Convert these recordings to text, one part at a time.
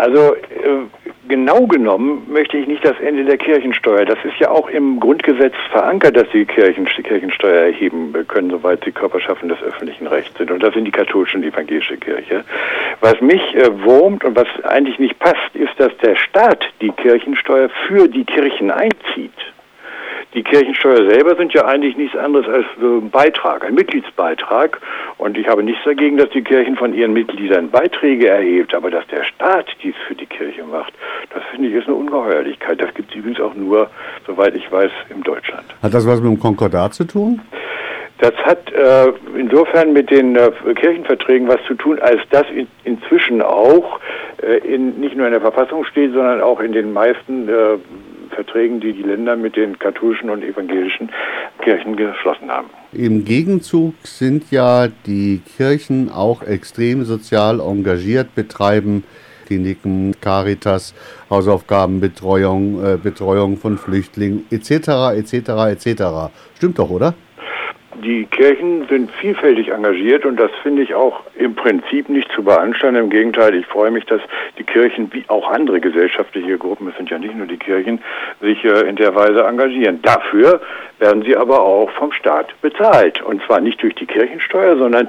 Also äh, genau genommen möchte ich nicht das Ende der Kirchensteuer. Das ist ja auch im Grundgesetz verankert, dass sie Kirchen, Kirchensteuer erheben können, soweit sie Körperschaften des öffentlichen Rechts sind. Und das sind die katholische und die evangelische Kirche. Was mich äh, wurmt und was eigentlich nicht passt, ist, dass der Staat die Kirchensteuer für die Kirchen einzieht. Die Kirchensteuer selber sind ja eigentlich nichts anderes als ein Beitrag, ein Mitgliedsbeitrag. Und ich habe nichts dagegen, dass die Kirchen von ihren Mitgliedern Beiträge erhebt. Aber dass der Staat dies für die Kirche macht, das finde ich ist eine Ungeheuerlichkeit. Das gibt es übrigens auch nur, soweit ich weiß, in Deutschland. Hat das was mit dem Konkordat zu tun? Das hat äh, insofern mit den äh, Kirchenverträgen was zu tun, als das in, inzwischen auch äh, in, nicht nur in der Verfassung steht, sondern auch in den meisten äh, Verträgen, die die Länder mit den katholischen und evangelischen Kirchen geschlossen haben. Im Gegenzug sind ja die Kirchen auch extrem sozial engagiert, betreiben Kliniken, Caritas, Hausaufgabenbetreuung, äh, Betreuung von Flüchtlingen etc. etc. etc. Stimmt doch, oder? Die Kirchen sind vielfältig engagiert und das finde ich auch im Prinzip nicht zu beanstanden. Im Gegenteil, ich freue mich, dass die Kirchen wie auch andere gesellschaftliche Gruppen, es sind ja nicht nur die Kirchen, sich äh, in der Weise engagieren. Dafür werden sie aber auch vom Staat bezahlt. Und zwar nicht durch die Kirchensteuer, sondern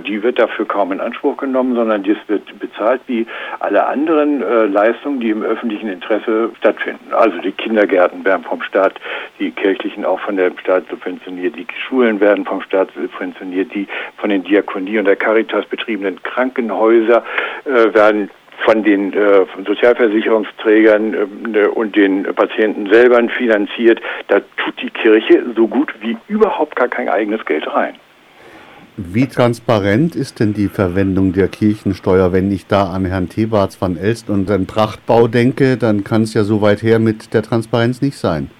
die wird dafür kaum in Anspruch genommen, sondern dies wird bezahlt wie alle anderen äh, Leistungen, die im öffentlichen Interesse stattfinden. Also die Kindergärten werden vom Staat, die kirchlichen auch von dem Staat subventioniert, die Schulen werden vom Staat subventioniert, die von den Diakonie und der Caritas betriebenen Krankenhäuser äh, werden von den äh, Sozialversicherungsträgern äh, und den Patienten selber finanziert, da tut die Kirche so gut wie überhaupt gar kein eigenes Geld rein. Wie transparent ist denn die Verwendung der Kirchensteuer? Wenn ich da an Herrn Thebarts van Elst und den Prachtbau denke, dann kann es ja so weit her mit der Transparenz nicht sein.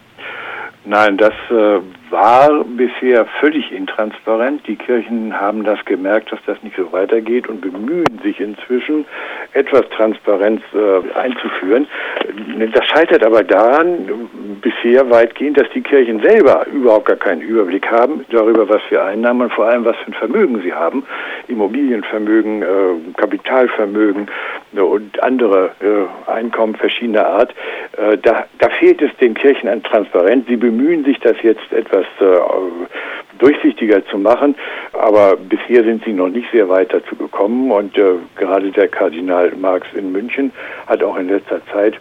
Nein, das äh, war bisher völlig intransparent. Die Kirchen haben das gemerkt, dass das nicht so weitergeht und bemühen sich inzwischen, etwas Transparenz äh, einzuführen. Das scheitert aber daran, bisher weitgehend, dass die Kirchen selber überhaupt gar keinen Überblick haben darüber, was für Einnahmen und vor allem, was für ein Vermögen sie haben. Immobilienvermögen, äh, Kapitalvermögen äh, und andere äh, Einkommen verschiedener Art. Äh, da, da fehlt es den Kirchen an Transparenz. Sie bemühen sich, das jetzt etwas äh, durchsichtiger zu machen. Aber bisher sind sie noch nicht sehr weit dazu gekommen. Und äh, gerade der Kardinal Marx in München hat auch in letzter Zeit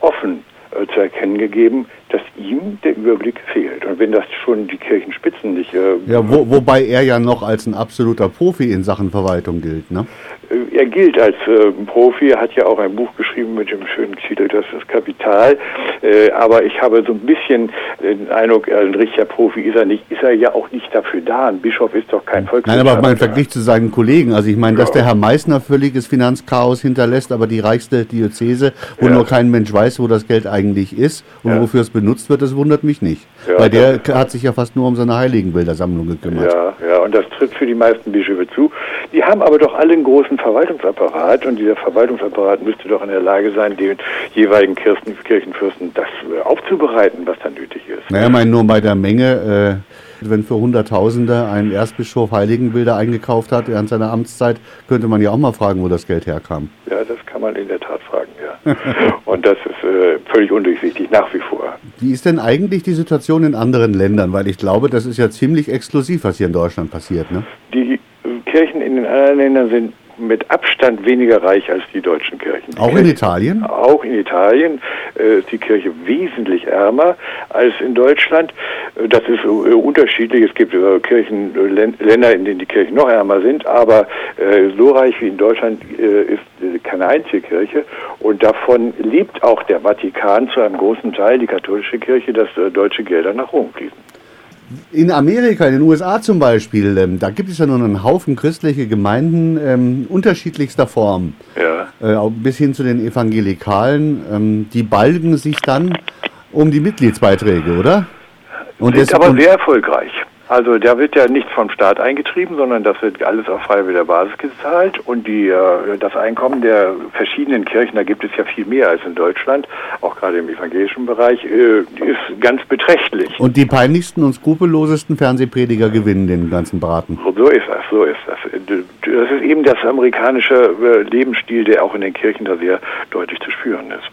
offen äh, zu erkennen gegeben, dass ihm der Überblick fehlt. Und wenn das schon die Kirchenspitzen nicht. Äh, ja, wo, wobei er ja noch als ein absoluter Profi in Sachen Verwaltung gilt, ne? Äh, er gilt als äh, Profi, er hat ja auch ein Buch geschrieben mit dem schönen Titel Das ist Kapital. Äh, aber ich habe so ein bisschen den Eindruck, ein richtiger Profi ist er nicht, ist er ja auch nicht dafür da. Ein Bischof ist doch kein Volkswirtschaftler. Nein, aber mein Vergleich zu seinen Kollegen, also ich meine, ja. dass der Herr Meißner völliges Finanzchaos hinterlässt, aber die reichste Diözese, wo ja. nur kein Mensch weiß, wo das Geld eigentlich ist und ja. wofür es benutzt wird, das wundert mich nicht. Ja, Weil der hat sich ja fast nur um seine Heiligenbildersammlung gekümmert. Ja, ja, und das tritt für die meisten Bischöfe zu. Die haben aber doch alle einen großen Verwaltungsapparat und dieser Verwaltungsapparat müsste doch in der Lage sein, den jeweiligen Kirchen, Kirchenfürsten das äh, aufzubereiten, was da nötig ist. Naja, ich meine, nur bei der Menge, äh, wenn für Hunderttausende ein Erzbischof Heiligenbilder eingekauft hat während seiner Amtszeit, könnte man ja auch mal fragen, wo das Geld herkam. Ja, das kann man in der Tat fragen, ja. und das ist äh, völlig undurchsichtig, nach wie vor. Wie ist denn eigentlich die Situation in anderen Ländern? Weil ich glaube, das ist ja ziemlich exklusiv, was hier in Deutschland passiert. Ne? Die Kirchen in den anderen Ländern sind mit Abstand weniger reich als die deutschen Kirchen. Die auch Kirche, in Italien? Auch in Italien äh, ist die Kirche wesentlich ärmer als in Deutschland. Das ist äh, unterschiedlich. Es gibt äh, Kirchen, äh, Länder, in denen die Kirchen noch ärmer sind, aber so reich wie in Deutschland ist keine einzige Kirche. Und davon lebt auch der Vatikan zu einem großen Teil, die katholische Kirche, dass deutsche Gelder nach Rom fließen. In Amerika, in den USA zum Beispiel, ähm, da gibt es ja nun einen Haufen christliche Gemeinden ähm, unterschiedlichster Form. Ja. Äh, bis hin zu den Evangelikalen. Ähm, die balgen sich dann um die Mitgliedsbeiträge, oder? Und sind aber sehr erfolgreich. Also da wird ja nichts vom Staat eingetrieben, sondern das wird alles auf freiwilliger Basis gezahlt und die, äh, das Einkommen der verschiedenen Kirchen, da gibt es ja viel mehr als in Deutschland, auch gerade im evangelischen Bereich, äh, ist ganz beträchtlich. Und die peinlichsten und skrupellosesten Fernsehprediger gewinnen den ganzen Braten. So ist das, so ist das. Das ist eben das amerikanische äh, Lebensstil, der auch in den Kirchen da sehr deutlich zu spüren ist.